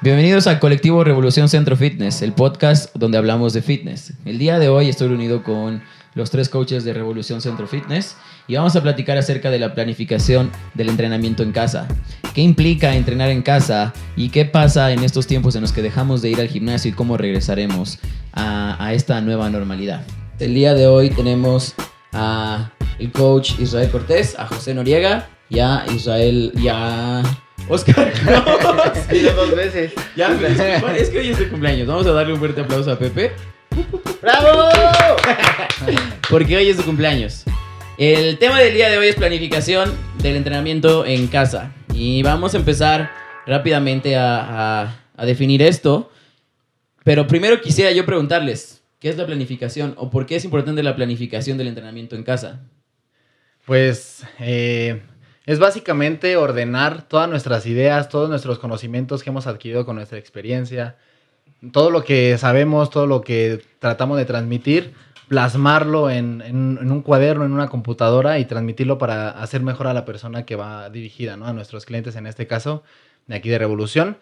Bienvenidos a Colectivo Revolución Centro Fitness, el podcast donde hablamos de fitness. El día de hoy estoy reunido con los tres coaches de Revolución Centro Fitness y vamos a platicar acerca de la planificación del entrenamiento en casa. ¿Qué implica entrenar en casa y qué pasa en estos tiempos en los que dejamos de ir al gimnasio y cómo regresaremos a, a esta nueva normalidad? El día de hoy tenemos a el coach Israel Cortés, a José Noriega y a Israel y a Oscar Cruz. Dilo dos veces. Ya, es que hoy es su cumpleaños. Vamos a darle un fuerte aplauso a Pepe. ¡Bravo! Porque hoy es su cumpleaños. El tema del día de hoy es planificación del entrenamiento en casa. Y vamos a empezar rápidamente a, a- a definir esto. Pero primero quisiera yo preguntarles, ¿qué es la planificación? ¿O por qué es importante la planificación del entrenamiento en casa? Pues eh, es básicamente ordenar todas nuestras ideas, todos nuestros conocimientos que hemos adquirido con nuestra experiencia, todo lo que sabemos, todo lo que tratamos de transmitir, plasmarlo en, en- un cuaderno, en una computadora y transmitirlo para hacer mejor a la persona que va dirigida, ¿no? A nuestros clientes en este caso, de aquí de Revolución.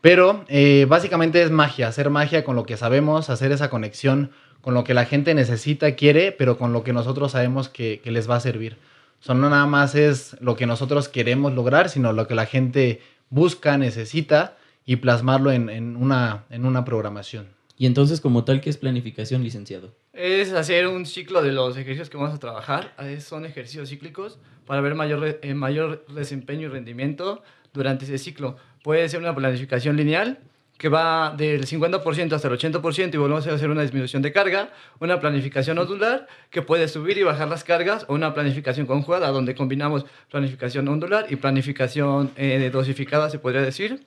Pero eh, básicamente es magia, hacer magia con lo que sabemos, hacer esa conexión con lo que la gente necesita, quiere, pero con lo que nosotros sabemos que, que les va a servir. O sea, no nada más es lo que nosotros queremos lograr, sino lo que la gente busca, necesita y plasmarlo en, en una, en una programación. Y entonces, como tal, ¿qué es planificación, licenciado? Es hacer un ciclo de los ejercicios que vamos a trabajar. Son ejercicios cíclicos para ver mayor, eh, mayor desempeño y rendimiento durante ese ciclo. Puede ser una planificación lineal que va del 50% hasta el 80% y volvemos a hacer una disminución de carga, una planificación ondular que puede subir y bajar las cargas o una planificación conjugada donde combinamos planificación ondular y planificación eh, dosificada, se podría decir.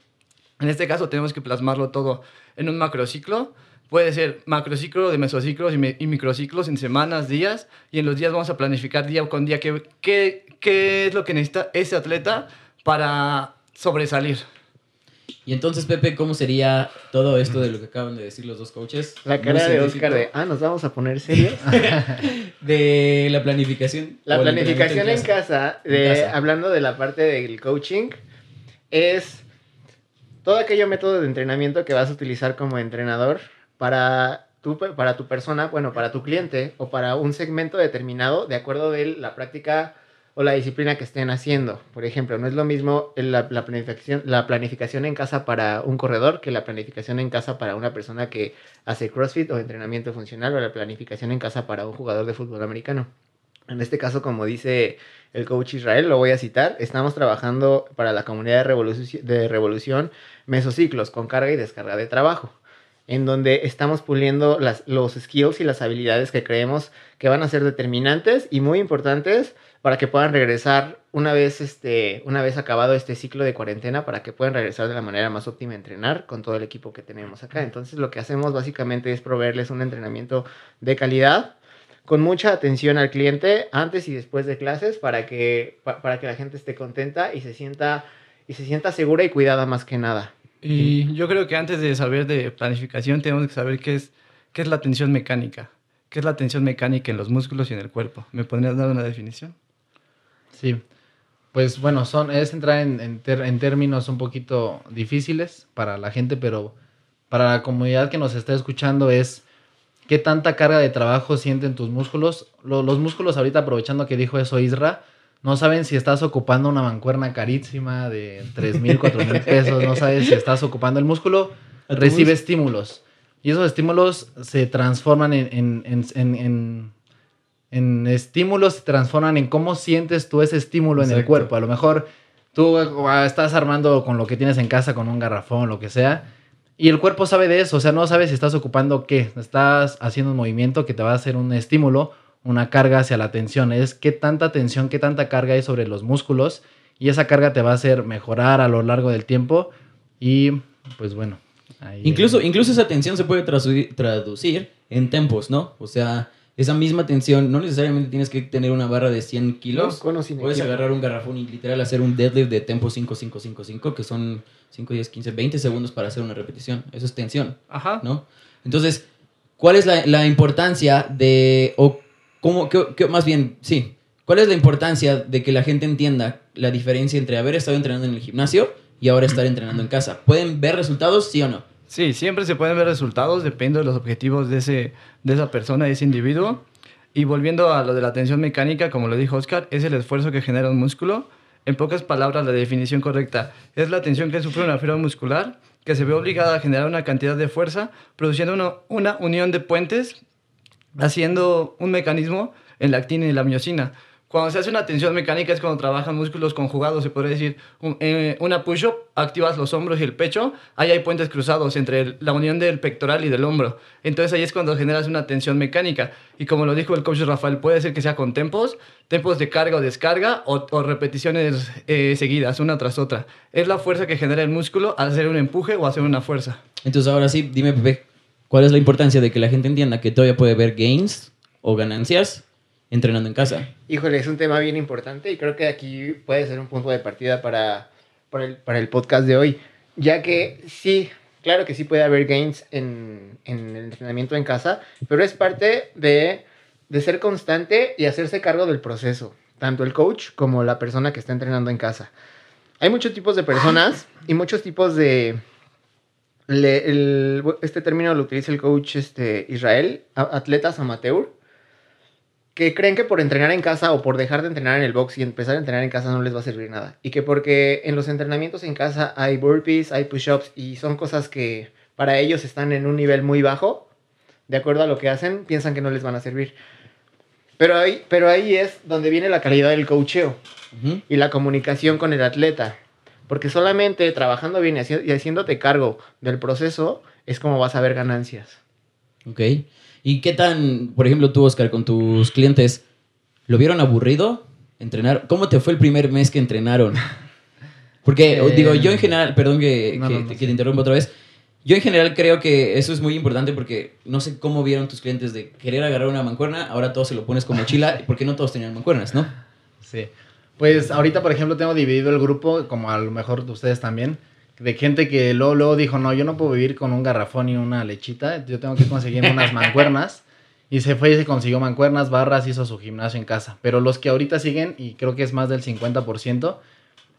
En este caso tenemos que plasmarlo todo en un macrociclo. Puede ser macrociclo de mesociclos y, y microciclos en semanas, días. Y en los días vamos a planificar día con día qué, qué, qué es lo que necesita ese atleta para sobresalir. Y entonces, Pepe, ¿cómo sería todo esto de lo que acaban de decir los dos coaches? La cara de. Oscar de, ah, nos vamos a poner serios. De la planificación. La planificación en casa, En de, casa. hablando de la parte del coaching, es todo aquello método de entrenamiento que vas a utilizar como entrenador para tu, para tu persona, bueno, para tu cliente o para un segmento determinado de acuerdo de la práctica o la disciplina que estén haciendo. Por ejemplo, no es lo mismo la, la planificación, la planificación en casa para un corredor que la planificación en casa para una persona que hace CrossFit o entrenamiento funcional o la planificación en casa para un jugador de fútbol americano. En este caso, como dice el coach Israel, lo voy a citar, estamos trabajando para la comunidad de, revoluci- de revolución mesociclos con carga y descarga de trabajo, en donde estamos puliendo las, los skills y las habilidades que creemos que van a ser determinantes y muy importantes para que puedan regresar una vez, este, una vez acabado este ciclo de cuarentena, para que puedan regresar de la manera más óptima a entrenar con todo el equipo que tenemos acá. Entonces lo que hacemos básicamente es proveerles un entrenamiento de calidad, con mucha atención al cliente antes y después de clases para que, pa- para que la gente esté contenta y se sienta y se sienta segura y cuidada más que nada. Y yo creo que antes de saber de planificación tenemos que saber qué es, qué es la tensión mecánica. ¿Qué es la tensión mecánica en los músculos y en el cuerpo? ¿Me podrías dar una definición? Sí, pues bueno, son, es entrar en, en ter- en términos un poquito difíciles para la gente, pero para la comunidad que nos está escuchando es qué tanta carga de trabajo sienten tus músculos. Lo- los músculos ahorita aprovechando que dijo eso Isra, no saben si estás ocupando una mancuerna carísima de 3 mil, 4 mil pesos, no sabes si estás ocupando el músculo, recibe estímulos. Y esos estímulos se transforman en, en- en- en- en- estímulos, se transforman en cómo sientes tú ese estímulo en el cuerpo. A lo mejor tú ah, estás armando con lo que tienes en casa, con un garrafón, lo que sea, y el cuerpo sabe de eso, o sea, no sabe si estás ocupando qué, estás haciendo un movimiento que te va a hacer un estímulo, una carga hacia la tensión, es qué tanta tensión, qué tanta carga hay sobre los músculos, y esa carga te va a hacer mejorar a lo largo del tiempo, y pues bueno. ahí- Incluso, incluso esa tensión se puede traducir en tempos, ¿no? O sea, esa misma tensión, no necesariamente tienes que tener una barra de 100 kilos. No, Puedes equipo. agarrar un garrafón y literal hacer un deadlift de tempo 5, 5, 5, 5, que son 5, 10, 15, 20 segundos para hacer una repetición. Eso es tensión, Ajá. ¿no? Entonces, ¿cuál es la, la importancia de, o cómo, qué- qué- más bien, sí, cuál es la importancia de que la gente entienda la diferencia entre haber estado entrenando en el gimnasio y ahora estar entrenando en casa. ¿Pueden ver resultados, sí o no? Sí, siempre se pueden ver resultados, depende de los objetivos de, ese, de esa persona, de ese individuo. Y volviendo a lo de la tensión mecánica, como lo dijo Oscar, es el esfuerzo que genera un músculo. En pocas palabras, la definición correcta es la tensión que sufre una fibra muscular que se ve obligada a generar una cantidad de fuerza, produciendo una, una unión de puentes, haciendo un mecanismo en la actina y la miocina. Cuando se hace una tensión mecánica es cuando trabajan músculos conjugados, se podría decir. Un- eh, una push-up, activas los hombros y el pecho, ahí hay puentes cruzados entre la unión del pectoral y del hombro. Entonces ahí es cuando generas una tensión mecánica. Y como lo dijo el coach Rafael, puede ser que sea con tempos, tempos de carga o descarga, o, o repeticiones eh, seguidas, una tras otra. Es la fuerza que genera el músculo al hacer un empuje o hacer una fuerza. Entonces ahora sí, dime Pepe, ¿cuál es la importancia de que la gente entienda que todavía puede ver gains o ganancias entrenando en casa? Híjole, es un tema bien importante y creo que aquí puede ser un punto de partida para, para, el, para el podcast de hoy, ya que sí, claro que sí puede haber gains en, en el entrenamiento en casa, pero es parte de, de ser constante y hacerse cargo del proceso, tanto el coach como la persona que está entrenando en casa. Hay muchos tipos de personas y muchos tipos de... le- el- este término lo utiliza el coach este, Israel, atletas amateur, que creen que por entrenar en casa o por dejar de entrenar en el box y empezar a entrenar en casa no les va a servir nada. Y que porque en los entrenamientos en casa hay burpees, hay push-ups y son cosas que para ellos están en un nivel muy bajo, de acuerdo a lo que hacen, piensan que no les van a servir. Pero ahí, pero ahí es donde viene la calidad del coacheo y la comunicación con el atleta. Porque solamente trabajando bien y haciéndote cargo del proceso es como vas a ver ganancias. Ok. ¿Y qué tan, por ejemplo, tú, Oscar, con tus clientes, ¿lo vieron aburrido entrenar? ¿Cómo te fue el primer mes que entrenaron? Porque, Eh, digo, yo en general, perdón que, no, que- no, no, que sí. te interrumpa otra vez. Yo en general creo que eso es muy importante porque no sé cómo vieron tus clientes de querer agarrar una mancuerna, ahora todo se lo pones como mochila, porque no todos tenían mancuernas, ¿no? Sí. Pues ahorita, por ejemplo, tengo dividido el grupo, como a lo mejor ustedes también, de gente que luego, luego dijo, no, yo no puedo vivir con un garrafón y una lechita, yo tengo que conseguir unas mancuernas. Y se fue y se consiguió mancuernas, barras, hizo su gimnasio en casa. Pero los que ahorita siguen, y creo que es más del 50%,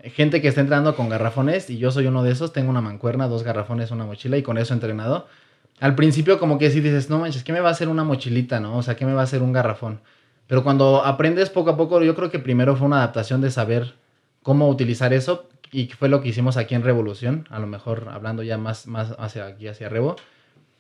eh, gente que está entrenando con garrafones, y yo soy uno de esos, tengo una mancuerna, dos garrafones, una mochila, y con eso he entrenado. Al principio como que sí dices, no manches, ¿qué me va a hacer una mochilita, no? O sea, ¿qué me va a hacer un garrafón? Pero cuando aprendes poco a poco, yo creo que primero fue una adaptación de saber cómo utilizar eso y fue lo que hicimos aquí en Revolución, a lo mejor hablando ya más, más hacia aquí, hacia Revo.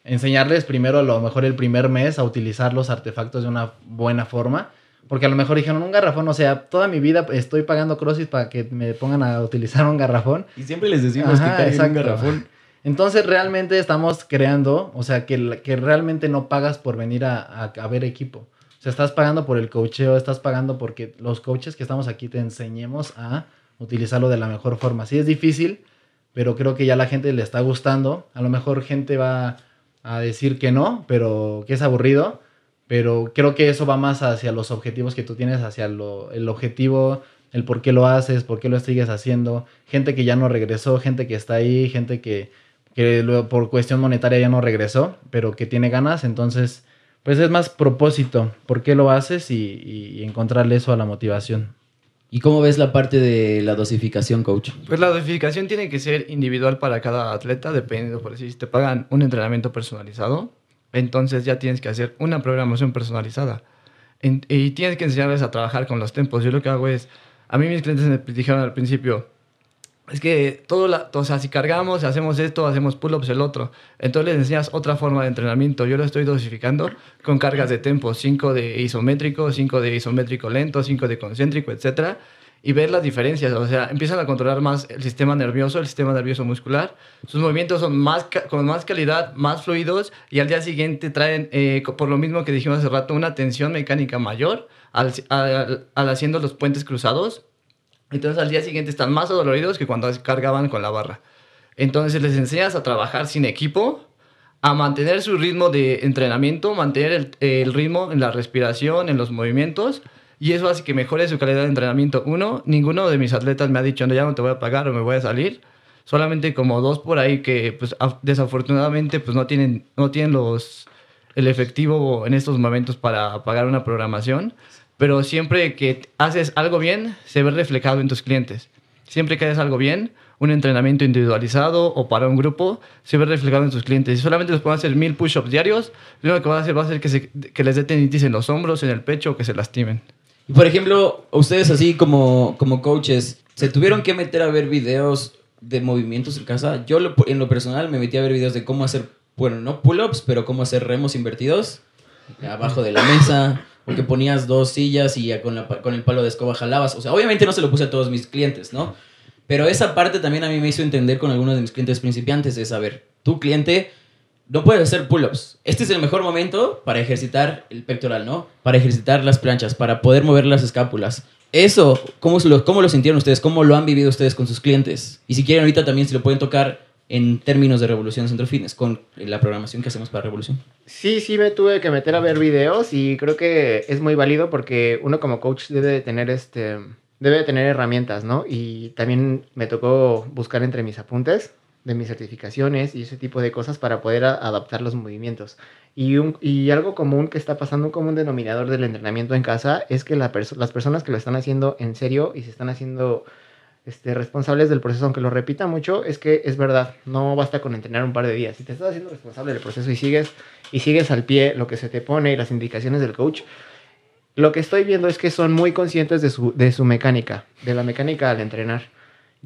Enseñarles primero, a lo mejor el primer mes, a utilizar los artefactos de una buena forma. Porque a lo mejor dijeron un garrafón, o sea, toda mi vida estoy pagando CrossFit para que me pongan a utilizar un garrafón. Y siempre les decimos Ajá, que un garrafón. Entonces realmente estamos creando, o sea, que, que realmente no pagas por venir a, a- a ver equipo. O sea, estás pagando por el coacheo, estás pagando porque los coaches que estamos aquí te enseñemos a utilizarlo de la mejor forma. Sí es difícil, pero creo que ya la gente le está gustando. A lo mejor gente va a decir que no, pero que es aburrido. Pero creo que eso va más hacia los objetivos que tú tienes, hacia lo- el objetivo, el por qué lo haces, por qué lo sigues haciendo. Gente que ya no regresó, gente que está ahí, gente que, que por cuestión monetaria ya no regresó, pero que tiene ganas. Entonces, pues es más propósito, por qué lo haces y- y encontrarle eso a la motivación. ¿Y cómo ves la parte de la dosificación, coach? Pues la dosificación tiene que ser individual para cada atleta, dependiendo, por si te pagan un entrenamiento personalizado, entonces ya tienes que hacer una programación personalizada. En- y tienes que enseñarles a trabajar con los tempos. Yo lo que hago es, a mí mis clientes me dijeron al principio, es que todo, la, o sea, si cargamos, hacemos esto, hacemos pull-ups el otro. Entonces les enseñas otra forma de entrenamiento. Yo lo estoy dosificando con cargas de tempo, 5 de isométrico, 5 de isométrico lento, 5 de concéntrico, etcétera y ver las diferencias. O sea, empiezan a controlar más el sistema nervioso, el sistema nervioso muscular. Sus movimientos son más con más calidad, más fluidos y al día siguiente traen, eh, por lo mismo que dijimos hace rato, una tensión mecánica mayor al haciendo los puentes cruzados. Entonces al día siguiente están más adoloridos que cuando cargaban con la barra. Entonces les enseñas a trabajar sin equipo, a mantener su ritmo de entrenamiento, mantener el, el ritmo en la respiración, en los movimientos, y eso hace que mejore su calidad de entrenamiento. Uno, ninguno de mis atletas me ha dicho, no, ya no te voy a pagar o me voy a salir. Solamente como dos por ahí que, pues, af- desafortunadamente, pues, no tienen, no tienen los, el efectivo en estos momentos para pagar una programación. Pero siempre que haces algo bien, se ve reflejado en tus clientes. Siempre que haces algo bien, un entrenamiento individualizado o para un grupo, se ve reflejado en sus clientes. Si solamente les pueden hacer mil push-ups diarios, lo único que va a hacer va a ser que, se- que les dé tendinitis en los hombros, en el pecho o que se lastimen. Y por ejemplo, ustedes así como, como coaches, ¿se tuvieron que meter a ver videos de movimientos en casa? Yo lo- en lo personal me metí a ver videos de cómo hacer, bueno, no pull-ups, pero cómo hacer remos invertidos abajo de la mesa, o que ponías dos sillas y con, la con el palo de escoba jalabas. O sea, obviamente no se lo puse a todos mis clientes, ¿no? Pero esa parte también a mí me hizo entender con algunos de mis clientes principiantes, es, a ver, tu cliente no puedes hacer pull-ups. Este es el mejor momento para ejercitar el pectoral, ¿no? Para ejercitar las planchas, para poder mover las escápulas. Eso, ¿cómo, lo, ¿cómo lo sintieron ustedes? ¿Cómo lo han vivido ustedes con sus clientes? Y si quieren ahorita también se lo pueden tocar en términos de Revolución Centro Fitness, con la programación que hacemos para Revolución. Sí, sí me tuve que meter a ver videos y creo que es muy válido porque uno como coach debe de tener este debe de tener herramientas, ¿no? Y también me tocó buscar entre mis apuntes de mis certificaciones y ese tipo de cosas para poder adaptar los movimientos. Y, un- y algo común que está pasando, un común denominador del entrenamiento en casa es que la perso- las personas que lo están haciendo en serio y se están haciendo este, responsables del proceso, aunque lo repita mucho, es que es verdad, no basta con entrenar un par de días. Si te estás haciendo responsable del proceso y sigues, y sigues al pie lo que se te pone y las indicaciones del coach, lo que estoy viendo es que son muy conscientes de su, de su mecánica, de la mecánica al entrenar.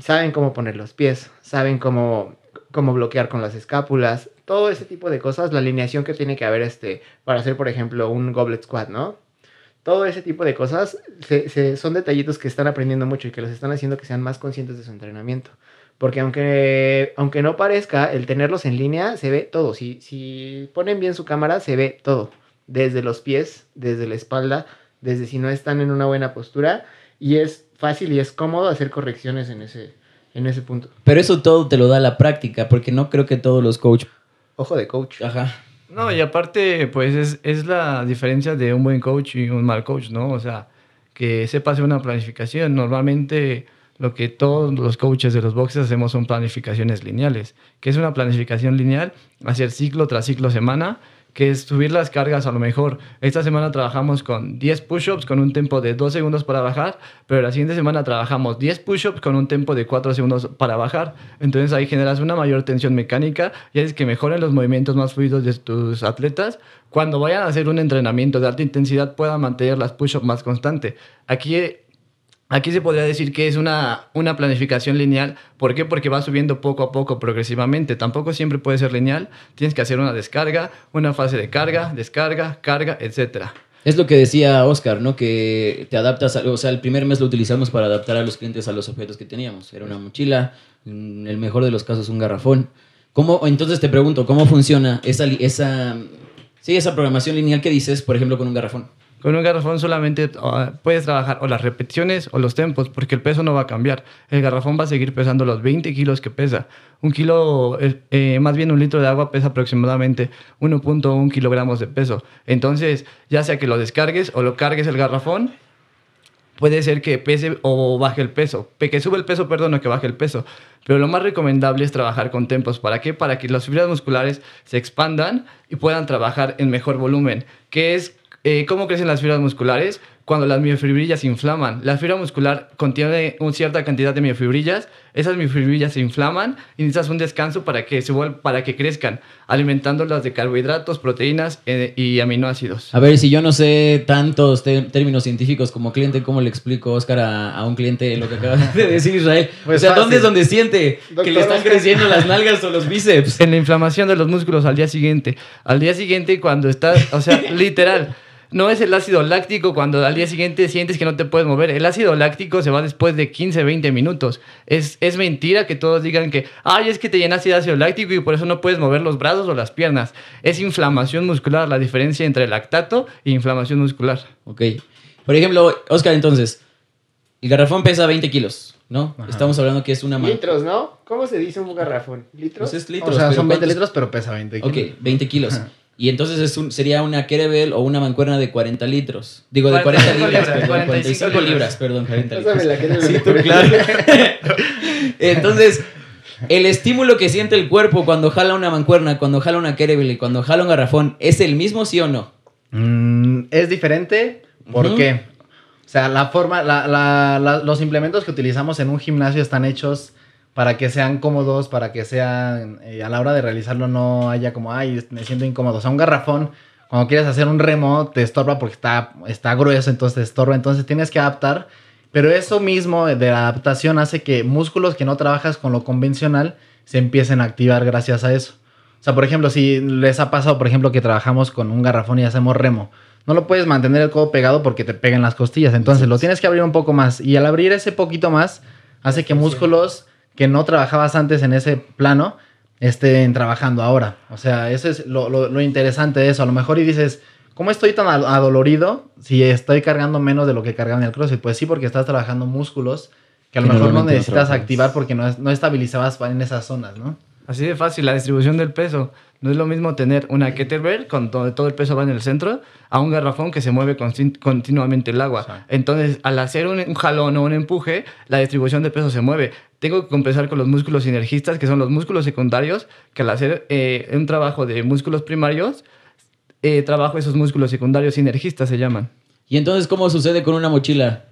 Saben cómo poner los pies, saben cómo, cómo bloquear con las escápulas, todo ese tipo de cosas, la alineación que tiene que haber este, para hacer, por ejemplo, un goblet squat, ¿no? Todo ese tipo de cosas se- se- son detallitos que están aprendiendo mucho y que los están haciendo que sean más conscientes de su entrenamiento. Porque aunque, aunque no parezca, el tenerlos en línea se ve todo. Si, si ponen bien su cámara, se ve todo. Desde los pies, desde la espalda, desde si no están en una buena postura. Y es fácil y es cómodo hacer correcciones en ese, en ese punto. Pero eso todo te lo da la práctica, porque no creo que todos los coaches... Ojo de coach. Ajá. No, y aparte, pues es, es la diferencia de un buen coach y un mal coach, ¿no? O sea, que sepa hacer una planificación. Normalmente lo que todos los coaches de los boxes hacemos son planificaciones lineales. que es una planificación lineal? Hacer ciclo tras ciclo semana, que es subir las cargas a lo mejor. Esta semana trabajamos con 10 push-ups con un tempo de 2 segundos para bajar, pero la siguiente semana trabajamos 10 push-ups con un tempo de 4 segundos para bajar. Entonces ahí generas una mayor tensión mecánica y haces que mejoren los movimientos más fluidos de tus atletas. Cuando vayan a hacer un entrenamiento de alta intensidad puedan mantener las push-ups más constante. Aquí Aquí se podría decir que es una, una planificación lineal. ¿Por qué? Porque va subiendo poco a poco, progresivamente. Tampoco siempre puede ser lineal. Tienes que hacer una descarga, una fase de carga, descarga, carga, etc. Es lo que decía Oscar, ¿no? Que te adaptas, a- o sea, el primer mes lo utilizamos para adaptar a los clientes a los objetos que teníamos. Era una mochila, en el mejor de los casos un garrafón. ¿Cómo, entonces te pregunto, ¿cómo funciona esa, esa, sí, esa programación lineal que dices, por ejemplo, con un garrafón? Con un garrafón solamente ah, puedes trabajar o las repeticiones o los tempos, porque el peso no va a cambiar. El garrafón va a seguir pesando los 20 kilos que pesa. Un kilo, eh, más bien un litro de agua pesa aproximadamente 1.1 kilogramos de peso. Entonces, ya sea que lo descargues o lo cargues el garrafón, puede ser que pese o baje el peso. Pe- Que sube el peso, perdón, o que baje el peso. Pero lo más recomendable es trabajar con tempos. ¿Para qué? Para que las fibras musculares se expandan y puedan trabajar en mejor volumen. ¿Qué es? Eh, ¿Cómo crecen las fibras musculares? Cuando las miofibrillas se inflaman. La fibra muscular contiene una cierta cantidad de miofibrillas. Esas miofibrillas se inflaman y necesitas un descanso para que, se vuel- para que crezcan, alimentándolas de carbohidratos, proteínas eh, y aminoácidos. A ver, si yo no sé tantos términos científicos como cliente, ¿cómo le explico, Oscar, a, a un cliente lo que acaba de decir Israel? Pues o sea, ¿dónde fácil. es donde siente que Doctor le están Oscar. creciendo las nalgas o los bíceps? en la inflamación de los músculos al día siguiente. Al día siguiente, cuando estás, o sea, literal, no es el ácido láctico cuando al día siguiente sientes que no te puedes mover. El ácido láctico se va después de 15, 20 minutos. Es, es mentira que todos digan que, ay, es que te llenaste de ácido láctico y por eso no puedes mover los brazos o las piernas. Es inflamación muscular, la diferencia entre lactato e inflamación muscular. Ok. Por ejemplo, Oscar, entonces, el garrafón pesa 20 kilos, ¿no? Ajá. Estamos hablando que es una... ma- Litros, ¿no? ¿Cómo se dice un garrafón? ¿Litros? Pues es litros, o sea, son 20 ¿cuántos- litros, pero pesa 20 kilos. Ok, 20 kilos. Ajá. Y entonces es un- sería una kettlebell o una mancuerna de 40 litros. Digo, de 40 45 libras, perdón, 45 45 libras, perdón, 40 Pásame la libras. kettlebell. Sí, tú, claro. Entonces, el estímulo que siente el cuerpo cuando jala una mancuerna, cuando jala una kettlebell y cuando jala un garrafón, ¿es el mismo sí o no? Mm, es diferente porque, o sea, la forma, la- la- la- los implementos que utilizamos en un gimnasio están hechos para que sean cómodos, para que sean, eh, a la hora de realizarlo no haya como, ay, me siento incómodo. O sea, un garrafón, cuando quieres hacer un remo, te estorba porque está, está grueso, entonces te estorba, entonces tienes que adaptar. Pero eso mismo de la adaptación hace que músculos que no trabajas con lo convencional se empiecen a activar gracias a eso. O sea, por ejemplo, si les ha pasado, por ejemplo, que trabajamos con un garrafón y hacemos remo, no lo puedes mantener el codo pegado porque te pegan las costillas. Entonces lo tienes que abrir un poco más. Y al abrir ese poquito más, hace que músculos que no trabajabas antes en ese plano estén trabajando ahora. O sea, eso es lo, lo- lo interesante de eso. A lo mejor y dices, ¿cómo estoy tan ad- adolorido si estoy cargando menos de lo que cargaba en el CrossFit? Pues sí, porque estás trabajando músculos que a lo mejor no necesitas activar porque no, no estabilizabas en esas zonas, ¿no? Así de fácil, la distribución del peso. No es lo mismo tener una kettlebell con donde todo el peso va en el centro a un garrafón que se mueve continuamente el agua. Entonces, al hacer un, un jalón o un empuje, la distribución de peso se mueve. Tengo que compensar con los músculos sinergistas, que son los músculos secundarios, que al hacer eh, un trabajo de músculos primarios, eh, trabajo esos músculos secundarios sinergistas se llaman. ¿Y entonces cómo sucede con una mochila?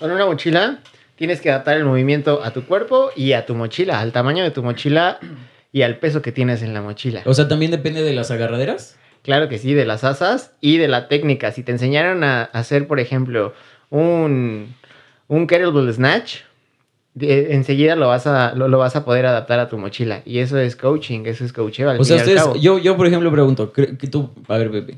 Con una mochila tienes que adaptar el movimiento a tu cuerpo y a tu mochila, al tamaño de tu mochila y al peso que tienes en la mochila. O sea, también depende de las agarraderas. Claro que sí, de las asas y de la técnica. Si te enseñaron a hacer, por ejemplo, un, un kettlebell snatch, de- enseguida lo vas, a, lo, lo vas a poder adaptar a tu mochila. Y eso es coaching, eso es coacheo al O sea, ustedes, yo, yo por ejemplo pregunto, ¿cre- que tú, a ver, Pepe,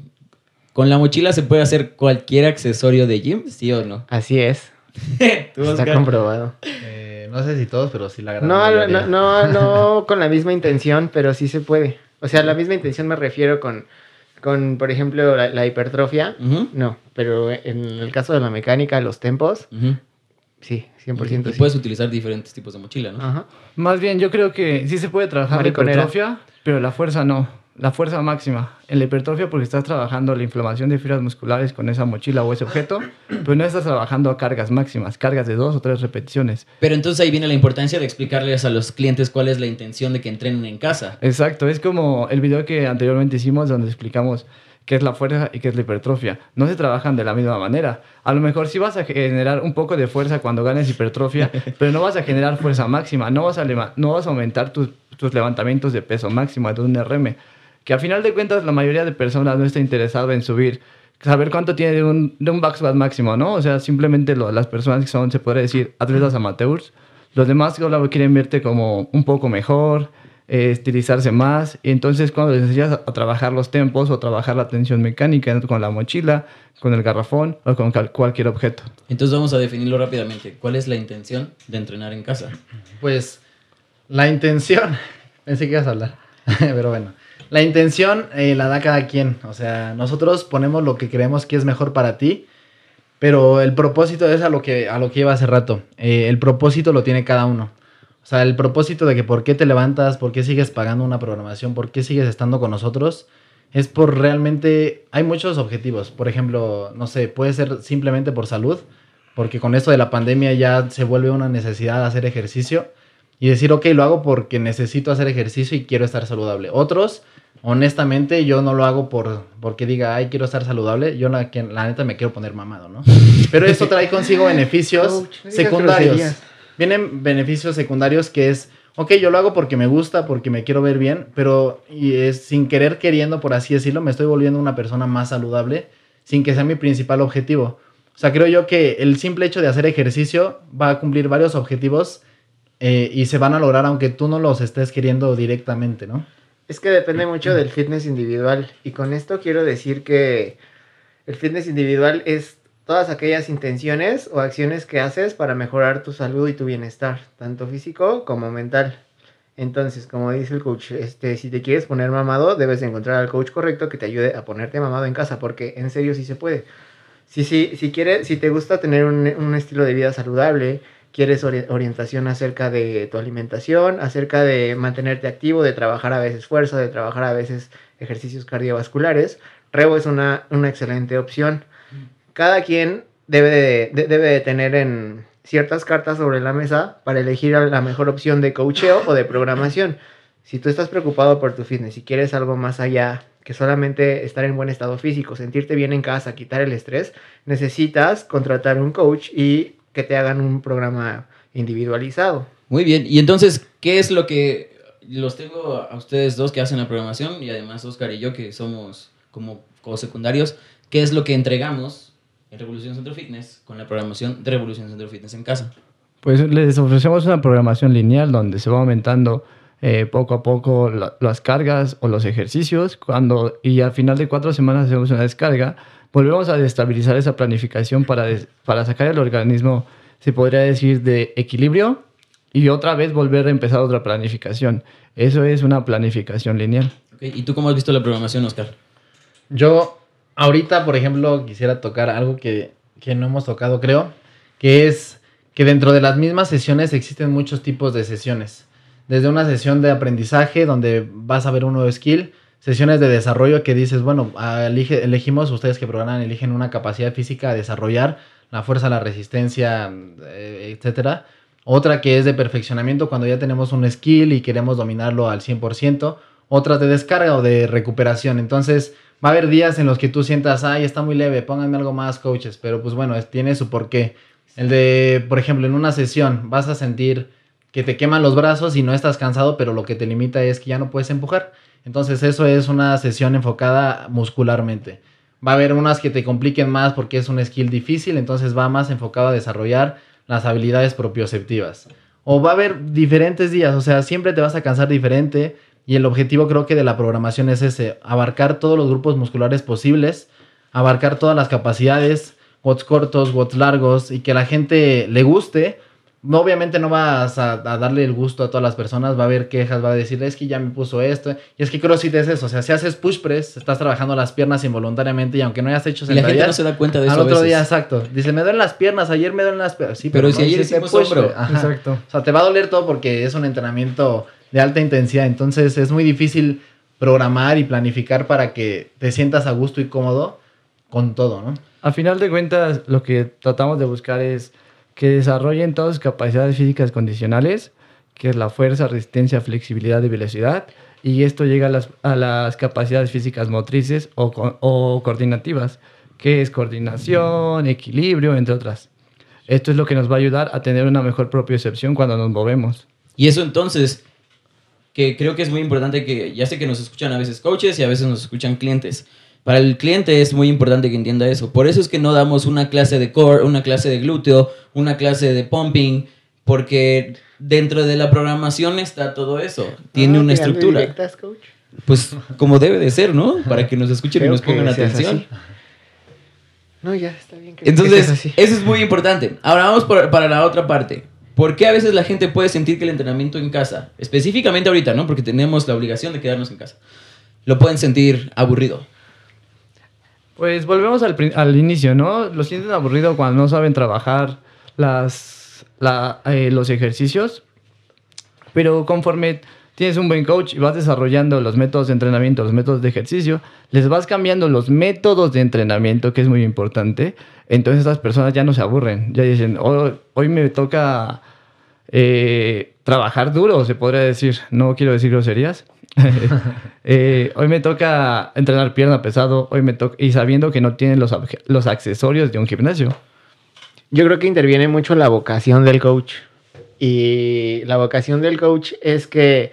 ¿con la mochila se puede hacer cualquier accesorio de gym? ¿Sí o no? Así es, ¿Tú, está Oscar? comprobado. Eh, no sé si todos, pero sí la gran No, mayoría. no, no, no con la misma intención, pero sí se puede. O sea, la misma intención me refiero con, con por ejemplo, la, la hipertrofia. No, pero en el caso de la mecánica, los tempos, sí, Y 100% sí. puedes utilizar diferentes tipos de mochila, ¿no? Ajá. Más bien, yo creo que sí se puede trabajar la hipertrofia, pero la fuerza no. La fuerza máxima. En la hipertrofia porque estás trabajando la inflamación de fibras musculares con esa mochila o ese objeto, pero no estás trabajando a cargas máximas, cargas de dos o tres repeticiones. Pero entonces ahí viene la importancia de explicarles a los clientes cuál es la intención de que entrenen en casa. Exacto, es como el video que anteriormente hicimos donde explicamos qué es la fuerza y qué es la hipertrofia. No se trabajan de la misma manera. A lo mejor sí vas a generar un poco de fuerza cuando ganes hipertrofia, pero no vas a generar fuerza máxima, no vas a, no vas a aumentar tus, tus levantamientos de peso máximo de un RM. Que a final de cuentas la mayoría de personas no está interesado en subir, saber cuánto tiene de un, de un máximo, ¿no? O sea, simplemente lo- las personas que son, se podría decir, atletas amateurs, los demás solo quieren verte como un poco mejor, eh, estilizarse más. Y entonces cuando les enseñas a, a trabajar los tempos o trabajar la tensión mecánica con la mochila, con el garrafón o con cualquier objeto. Entonces vamos a definirlo rápidamente. ¿Cuál es la intención de entrenar en casa? Pues la intención, pensé que ibas a hablar, pero bueno, la intención eh, la da cada quien, o sea, nosotros ponemos lo que creemos que es mejor para ti, pero el propósito es a lo que, a lo que iba hace rato, Eh, el propósito lo tiene cada uno. O sea, el propósito de que por qué te levantas, por qué sigues pagando una programación, por qué sigues estando con nosotros, es por realmente, hay muchos objetivos. Por ejemplo, no sé, puede ser simplemente por salud, porque con esto de la pandemia ya se vuelve una necesidad hacer ejercicio y decir, ok, lo hago porque necesito hacer ejercicio y quiero estar saludable. Otros, honestamente, yo no lo hago por porque diga, ay, quiero estar saludable. Yo la, que- la neta me quiero poner mamado, ¿no? Pero esto trae consigo beneficios secundarios. Vienen beneficios secundarios que es, ok, yo lo hago porque me gusta, porque me quiero ver bien, pero y es, sin querer queriendo, por así decirlo, me estoy volviendo una persona más saludable sin que sea mi principal objetivo. O sea, creo yo que el simple hecho de hacer ejercicio va a cumplir varios objetivos eh, y se van a lograr aunque tú no los estés queriendo directamente, ¿no? Es que depende mucho del fitness individual. Y con esto quiero decir que el fitness individual es todas aquellas intenciones o acciones que haces para mejorar tu salud y tu bienestar, tanto físico como mental. Entonces, como dice el coach, este, si te quieres poner mamado, debes de encontrar al coach correcto que te ayude a ponerte mamado en casa, porque en serio sí se puede. Si, si, si, quieres, si te gusta tener un, un estilo de vida saludable, quieres ori- orientación acerca de tu alimentación, acerca de mantenerte activo, de trabajar a veces fuerza, de trabajar a veces ejercicios cardiovasculares, Revo es una, una excelente opción. Cada quien debe de, de- debe de tener en ciertas cartas sobre la mesa para elegir la mejor opción de coacheo o de programación. Si tú estás preocupado por tu fitness y quieres algo más allá que solamente estar en buen estado físico, sentirte bien en casa, quitar el estrés, necesitas contratar un coach y que te hagan un programa individualizado. Muy bien. Y entonces, ¿qué es lo que los tengo a ustedes dos que hacen la programación y además Oscar y yo que somos como co-secundarios? ¿Qué es lo que entregamos en Revolución Centro Fitness con la programación de Revolución Centro Fitness en casa? Pues les ofrecemos una programación lineal donde se va aumentando eh, poco a poco la- las cargas o los ejercicios. Cuando, y al final de cuatro semanas hacemos una descarga, volvemos a estabilizar esa planificación para, des- para sacar el organismo, se podría decir, de equilibrio y otra vez volver a empezar otra planificación. Eso es una planificación lineal. Ok, ¿Y tú cómo has visto la programación, Oscar? Yo ahorita, por ejemplo, quisiera tocar algo que, que no hemos tocado, creo, que es que dentro de las mismas sesiones existen muchos tipos de sesiones. Desde una sesión de aprendizaje donde vas a ver un nuevo skill, sesiones de desarrollo que dices, bueno, ah, elige- elegimos, ustedes que programan, eligen una capacidad física a desarrollar, la fuerza, la resistencia, eh, etcétera. Otra que es de perfeccionamiento cuando ya tenemos un skill y queremos dominarlo al 100%. Otras de descarga o de recuperación. Entonces, va a haber días en los que tú sientas, ay, está muy leve, pónganme algo más, coaches. Pero pues bueno, tiene su porqué. El de, por ejemplo, en una sesión vas a sentir que te queman los brazos y no estás cansado, pero lo que te limita es que ya no puedes empujar. Entonces, eso es una sesión enfocada muscularmente. Va a haber unas que te compliquen más porque es un skill difícil, entonces va más enfocado a desarrollar las habilidades propioceptivas. O va a haber diferentes días, o sea, siempre te vas a cansar diferente y el objetivo creo que de la programación es ese, abarcar todos los grupos musculares posibles, abarcar todas las capacidades, watts cortos, watts largos y que la gente le guste. No, obviamente no vas a, a darle el gusto a todas las personas, va a haber quejas, va a decir, es que ya me puso esto. Y es que CrossFit es eso, o sea, si haces push press, estás trabajando las piernas involuntariamente y aunque no hayas hecho Y la gente sentadillas, no se da cuenta de eso al a otro veces. día, exacto. Dice, me duelen las piernas, ayer me duelen las piernas. Sí, Pero pero, si no ayer hicimos push hombro. Ajá. Exacto. O sea, te va a doler todo porque es un entrenamiento de alta intensidad. Entonces es muy difícil programar y planificar para que te sientas a gusto y cómodo con todo, ¿no? A final de cuentas, lo que tratamos de buscar es que desarrollen todas sus capacidades físicas condicionales, que es la fuerza, resistencia, flexibilidad y velocidad, y esto llega a las, a las capacidades físicas motrices o, o coordinativas, que es coordinación, equilibrio, entre otras. Esto es lo que nos va a ayudar a tener una mejor propiocepción cuando nos movemos. Y eso entonces, que creo que es muy importante que, ya sé que nos escuchan a veces coaches y a veces nos escuchan clientes. Para el cliente es muy importante que entienda eso. Por eso es que no damos una clase de core, una clase de glúteo, una clase de pumping, porque dentro de la programación está todo eso. Tiene Ah, una estructura. directas, coach. Pues como debe de ser, ¿no? Para que nos escuchen y nos pongan atención. así. No, ya está bien. que- Entonces, así. eso es muy importante. Ahora vamos por- para la otra parte. ¿Por qué a veces la gente puede sentir que el entrenamiento en casa, específicamente ahorita, ¿no? Porque tenemos la obligación de quedarnos en casa, lo pueden sentir aburrido? Pues volvemos al, al inicio, ¿no? Lo sienten aburrido cuando no saben trabajar las, la- eh, los ejercicios, pero conforme tienes un buen coach y vas desarrollando los métodos de entrenamiento, los métodos de ejercicio, les vas cambiando los métodos de entrenamiento, que es muy importante, entonces estas personas ya no se aburren, ya dicen, "Oh, hoy me toca eh, trabajar duro, se podría decir, no quiero decir groserías. Eh, hoy me toca entrenar pierna pesado, hoy me toca y sabiendo que no tienen los, los accesorios de un gimnasio. Yo creo que interviene mucho la vocación del coach. Y la vocación del coach es que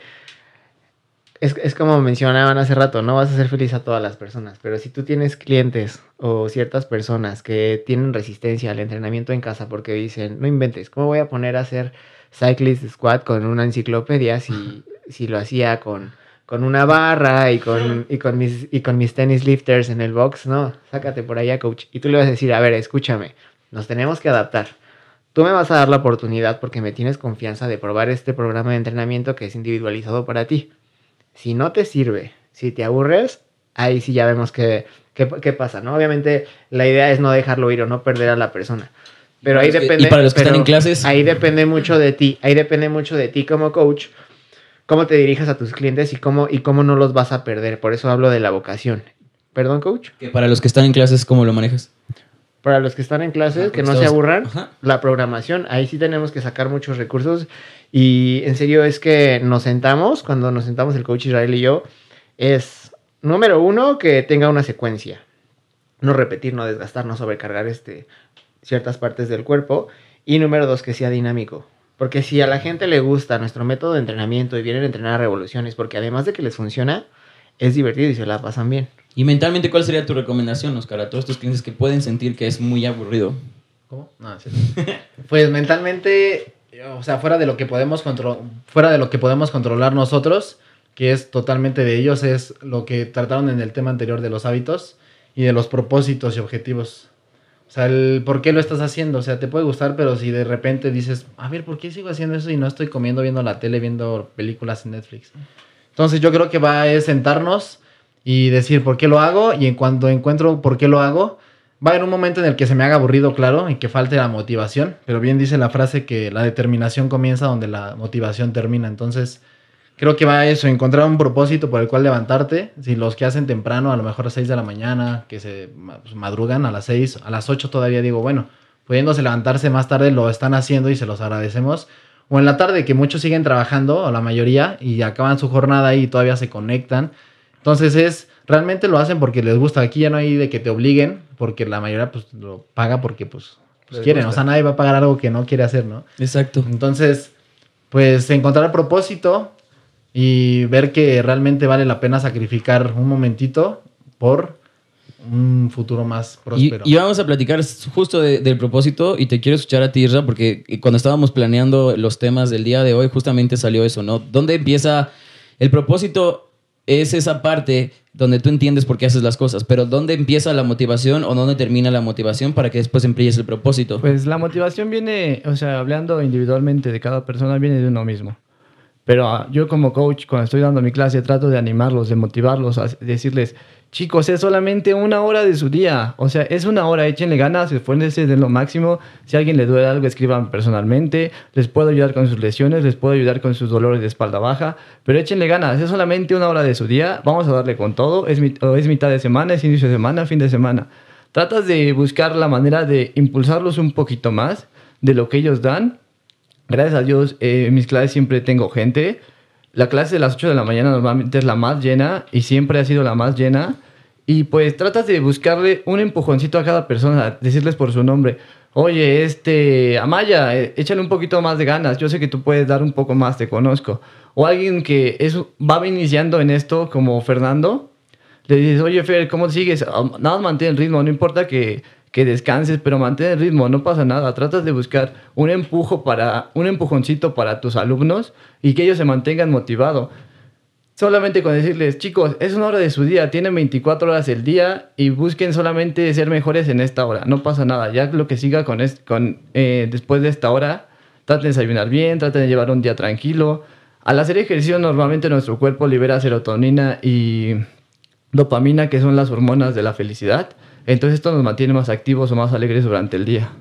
es, es como mencionaban hace rato, no vas a hacer feliz a todas las personas, pero si tú tienes clientes o ciertas personas que tienen resistencia al entrenamiento en casa porque dicen, no inventes, ¿cómo voy a poner a hacer cyclist squat con una enciclopedia si, si lo hacía con, con una barra y con, y, con mis, y con mis tenis lifters en el box? No, sácate por allá, coach. Y tú le vas a decir, a ver, escúchame, nos tenemos que adaptar. Tú me vas a dar la oportunidad porque me tienes confianza de probar este programa de entrenamiento que es individualizado para ti. Si no te sirve, si te aburres, ahí sí ya vemos qué, qué, qué pasa, ¿no? Obviamente la idea es no dejarlo ir o no perder a la persona. Pero ahí depende. y para los que están en clases. Ahí depende mucho de ti. Ahí depende mucho de ti como coach. Cómo te dirijas a tus clientes y cómo, y cómo no los vas a perder. Por eso hablo de la vocación. ¿Perdón, coach? Que para los que están en clases, ¿cómo lo manejas? Para los que están en clases, que no se aburran, Ajá. la programación, ahí sí tenemos que sacar muchos recursos. Y en serio es que nos sentamos, cuando nos sentamos el coach Israel y yo, es número uno, que tenga una secuencia. No repetir, no desgastar, no sobrecargar este, ciertas partes del cuerpo. Y número dos, que sea dinámico. Porque si a la gente le gusta nuestro método de entrenamiento y vienen a entrenar a revoluciones, porque además de que les funciona, es divertido y se la pasan bien. Y mentalmente, ¿cuál sería tu recomendación, Oscar, a todos estos clientes que pueden sentir que es muy aburrido? ¿Cómo? No, sí. pues mentalmente, o sea, fuera de lo que podemos fuera de lo que podemos controlar nosotros, que es totalmente de ellos, es lo que trataron en el tema anterior de los hábitos y de los propósitos y objetivos. O sea, el por qué lo estás haciendo. O sea, te puede gustar, pero si de repente dices, a ver, ¿por qué sigo haciendo eso y no estoy comiendo, viendo la tele, viendo películas en Netflix? Entonces yo creo que va a sentarnos y decir por qué lo hago y en cuanto encuentro por qué lo hago, va a haber un momento en el que se me haga aburrido, claro, y que falte la motivación, pero bien dice la frase que la determinación comienza donde la motivación termina. Entonces creo que va a eso, encontrar un propósito por el cual levantarte. Si los que hacen temprano, a lo mejor a 6 de la mañana, que se pues, madrugan a las 6, a las 8 todavía digo, bueno, pudiéndose levantarse más tarde lo están haciendo y se los agradecemos. O en la tarde, que muchos siguen trabajando, o la mayoría, y acaban su jornada y todavía se conectan. Entonces es, realmente lo hacen porque les gusta. Aquí ya no hay de que te obliguen, porque la mayoría pues lo paga porque pues, pues quieren. gusta. O sea, nadie va a pagar algo que no quiere hacer, ¿no? Exacto. Entonces, pues encontrar propósito y ver que realmente vale la pena sacrificar un momentito por un futuro más próspero. y vamos a platicar justo de- del propósito y te quiero escuchar a ti, Isra, porque cuando estábamos planeando los temas del día de hoy, justamente salió eso, ¿no? ¿Dónde empieza el propósito? Es esa parte donde tú entiendes por qué haces las cosas, pero ¿dónde empieza la motivación o dónde termina la motivación para que después emplees el propósito? Pues la motivación viene, o sea, hablando individualmente de cada persona, viene de uno mismo. Pero ah, yo como coach, cuando estoy dando mi clase, trato de animarlos, de motivarlos, a decirles, chicos, es solamente una hora de su día. O sea, es una hora, échenle ganas, esfuércense de lo máximo. Si a alguien le duele algo, escriban personalmente. Les puedo ayudar con sus lesiones, les puedo ayudar con sus dolores de espalda baja. Pero échenle ganas, es solamente una hora de su día. Vamos a darle con todo. Es, es mitad de semana, es inicio de semana, fin de semana. Tratas de buscar la manera de impulsarlos un poquito más de lo que ellos dan Gracias a Dios, eh, mis clases siempre tengo gente. La clase de las 8 de la mañana normalmente es la más llena y siempre ha sido la más llena. Y pues tratas de buscarle un empujoncito a cada persona, decirles por su nombre. Oye, este, Amaya, eh, échale un poquito más de ganas. Yo sé que tú puedes dar un poco más, te conozco. O alguien que es, va iniciando en esto, como Fernando, le dices, oye, Fer, ¿cómo sigues? Ah, Nada más mantén el ritmo, no importa que, que descanses, pero mantén el ritmo, no pasa nada. Tratas de buscar un empujo para, un empujoncito para tus alumnos y que ellos se mantengan motivados. Solamente con decirles, chicos, es una hora de su día, tienen 24 horas el día y busquen solamente ser mejores en esta hora. No pasa nada, ya lo que siga con, es- con eh, después de esta hora, traten de desayunar bien, traten de llevar un día tranquilo. Al hacer ejercicio, normalmente nuestro cuerpo libera serotonina y dopamina, que son las hormonas de la felicidad. Entonces esto nos mantiene más activos o más alegres durante el día.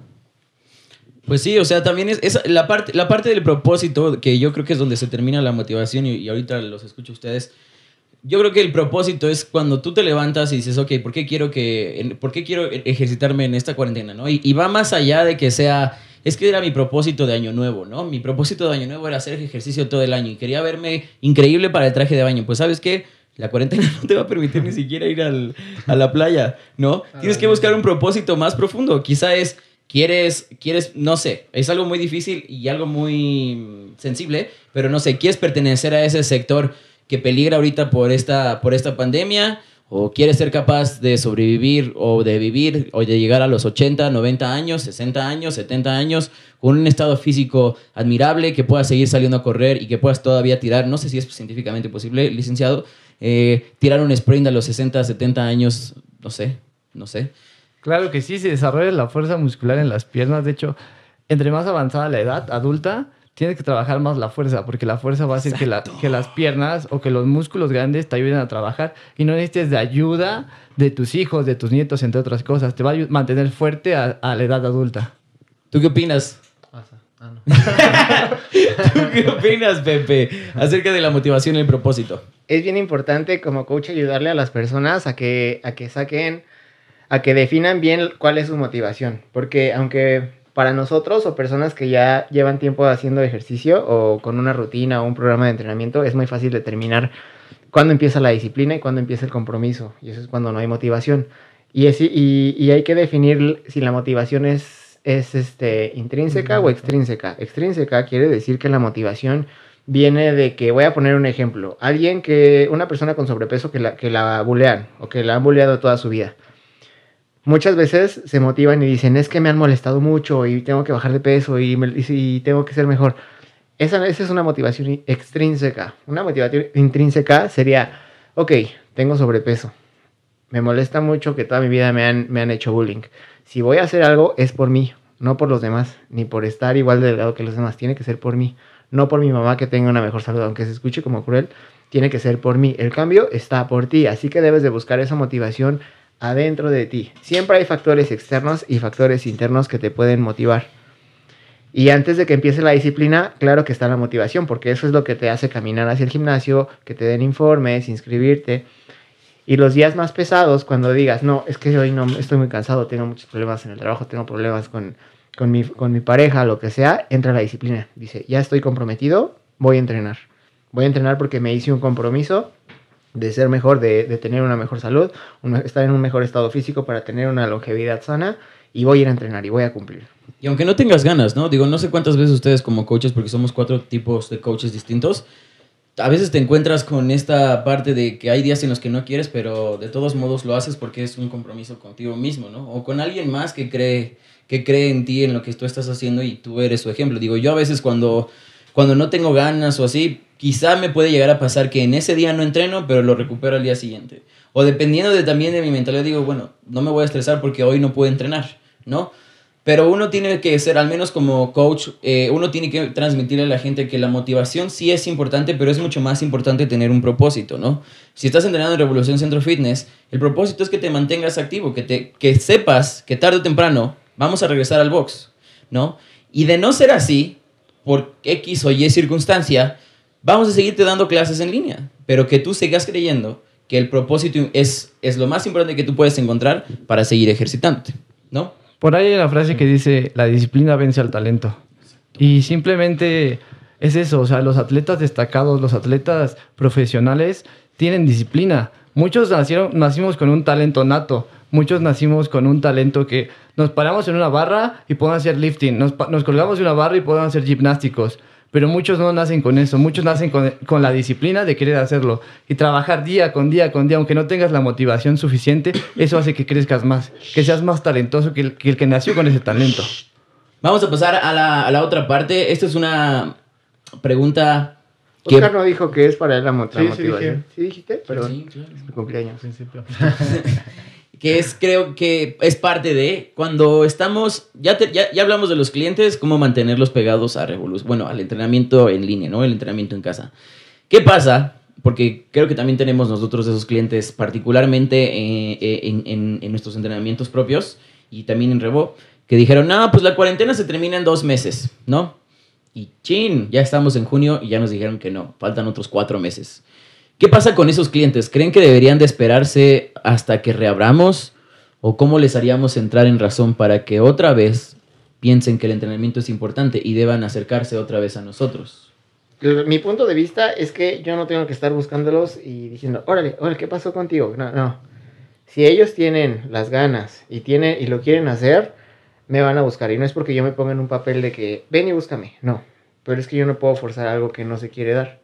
Pues sí, o sea, también es, es la, parte, la parte del propósito, que yo creo que es donde se termina la motivación y, y ahorita los escucho a ustedes. Yo creo que el propósito es cuando tú te levantas y dices, ok, ¿por qué quiero, que, ¿por qué quiero ejercitarme en esta cuarentena? ¿no? Y, y va más allá de que sea, es que era mi propósito de año nuevo, ¿no? Mi propósito de año nuevo era hacer ejercicio todo el año y quería verme increíble para el traje de baño. Pues sabes qué, la cuarentena no te va a permitir ni siquiera ir al- a la playa, ¿no? Tienes que buscar un propósito más profundo. Quizá es, quieres, quieres, no sé, es algo muy difícil y algo muy sensible, pero no sé, quieres pertenecer a ese sector que peligra ahorita por esta, por esta pandemia, o quieres ser capaz de sobrevivir o de vivir o de llegar a los 80, 90 años, 60 años, 70 años, con un estado físico admirable, que puedas seguir saliendo a correr y que puedas todavía tirar, no sé si es científicamente posible, licenciado, eh, tirar un sprint a los 60, 70 años, no sé, no sé. Claro que sí, se desarrolla la fuerza muscular en las piernas. De hecho, entre más avanzada la edad adulta, tienes que trabajar más la fuerza, porque la fuerza va a hacer que, la- que las piernas o que los músculos grandes te ayuden a trabajar y no necesites de ayuda de tus hijos, de tus nietos, entre otras cosas. Te va a mantener fuerte a, a la edad adulta. ¿Tú qué opinas? Ah. ¿Tú qué opinas, Pepe, acerca de la motivación y el propósito? es bien importante como coach ayudarle a las personas a que, a que saquen, a que definan bien cuál es su motivación. Porque aunque para nosotros o personas que ya llevan tiempo haciendo ejercicio o con una rutina o un programa de entrenamiento, es muy fácil determinar cuándo empieza la disciplina y cuándo empieza el compromiso. Y eso es cuando no hay motivación. Y, es- y hay que definir si la motivación es, es este, intrínseca o extrínseca. Extrínseca quiere decir que la motivación viene de que, voy a poner un ejemplo, alguien que, una persona con sobrepeso que la, que la bulean o que la han buleado toda su vida. Muchas veces se motivan y dicen, es que me han molestado mucho y tengo que bajar de peso y, me- y tengo que ser mejor. Esa, esa es una motivación extrínseca. Una motivación intrínseca sería, ok, tengo sobrepeso. Me molesta mucho que toda mi vida me han, me han hecho bullying. Si voy a hacer algo es por mí, no por los demás, ni por estar igual de delgado que los demás. Tiene que ser por mí, no por mi mamá que tenga una mejor salud. Aunque se escuche como cruel, tiene que ser por mí. El cambio está por ti, así que debes de buscar esa motivación adentro de ti. Siempre hay factores externos y factores internos que te pueden motivar. Y antes de que empiece la disciplina, claro que está la motivación, porque eso es lo que te hace caminar hacia el gimnasio, que te den informes, inscribirte. Y los días más pesados, cuando digas, no, es que hoy no estoy muy cansado, tengo muchos problemas en el trabajo, tengo problemas con, con, mi, con mi pareja, lo que sea, entra la disciplina. Dice, ya estoy comprometido, voy a entrenar. Voy a entrenar porque me hice un compromiso de ser mejor, de, de tener una mejor salud, estar en un mejor estado físico para tener una longevidad sana y voy a ir a entrenar y voy a cumplir. Y aunque no tengas ganas, ¿no? Digo, no sé cuántas veces ustedes como coaches, porque somos cuatro tipos de coaches distintos, a veces te encuentras con esta parte de que hay días en los que no quieres, pero de todos modos lo haces porque es un compromiso contigo mismo, ¿no? O con alguien más que cree, que cree en ti, en lo que tú estás haciendo y tú eres su ejemplo. Digo, yo a veces cuando, cuando no tengo ganas o así, quizá me puede llegar a pasar que en ese día no entreno, pero lo recupero al día siguiente. O dependiendo de, también de mi mentalidad, digo, bueno, no me voy a estresar porque hoy no puedo entrenar, ¿no? Pero uno tiene que ser, al menos como coach, eh, uno tiene que transmitirle a la gente que la motivación sí es importante, pero es mucho más importante tener un propósito, ¿no? Si estás entrenando en Revolución Centro Fitness, el propósito es que te mantengas activo, que, te, que sepas que tarde o temprano vamos a regresar al box, ¿no? Y de no ser así, por X o Y circunstancia, vamos a seguirte dando clases en línea, pero que tú sigas creyendo que el propósito es, es lo más importante que tú puedes encontrar para seguir ejercitándote, ¿no? Por ahí hay una frase que dice, la disciplina vence al talento. Y simplemente es eso, o sea, los atletas destacados, los atletas profesionales tienen disciplina. Muchos nacieron, nacimos con un talento nato, muchos nacimos con un talento que nos paramos en una barra y podemos hacer lifting, nos, nos colgamos de una barra y podemos hacer gimnásticos. Pero muchos no nacen con eso, muchos nacen con, con la disciplina de querer hacerlo y trabajar día con día con día, aunque no tengas la motivación suficiente, eso hace que crezcas más, que seas más talentoso que el que, el que nació con ese talento. Vamos a pasar a la, a la otra parte. Esta es una pregunta que... Oscar no dijo que es para él la, mo- la Sí, sí motivación. ¿Sí, dijiste? Perdón. Sí, claro. Es mi cumpleaños. principio. Que es creo que es parte de cuando estamos ya, te- ya ya hablamos de los clientes cómo mantenerlos pegados a revolución bueno al entrenamiento en línea no el entrenamiento en casa. Qué pasa porque creo que también tenemos nosotros esos clientes particularmente eh, eh, en, en- en nuestros entrenamientos propios y también en Revo que dijeron no pues la cuarentena se termina en dos meses no y chin ya estamos en junio y ya nos dijeron que no faltan otros cuatro meses ¿Qué pasa con esos clientes? ¿Creen que deberían de esperarse hasta que reabramos? ¿O cómo les haríamos entrar en razón para que otra vez piensen que el entrenamiento es importante y deban acercarse otra vez a nosotros? Mi punto de vista es que yo no tengo que estar buscándolos y diciendo, órale, órale, ¿qué pasó contigo? No, no. Si ellos tienen las ganas y, tienen, y lo quieren hacer, me van a buscar. Y no es porque yo me ponga en un papel de que, ven y búscame. No. Pero es que yo no puedo forzar algo que no se quiere dar.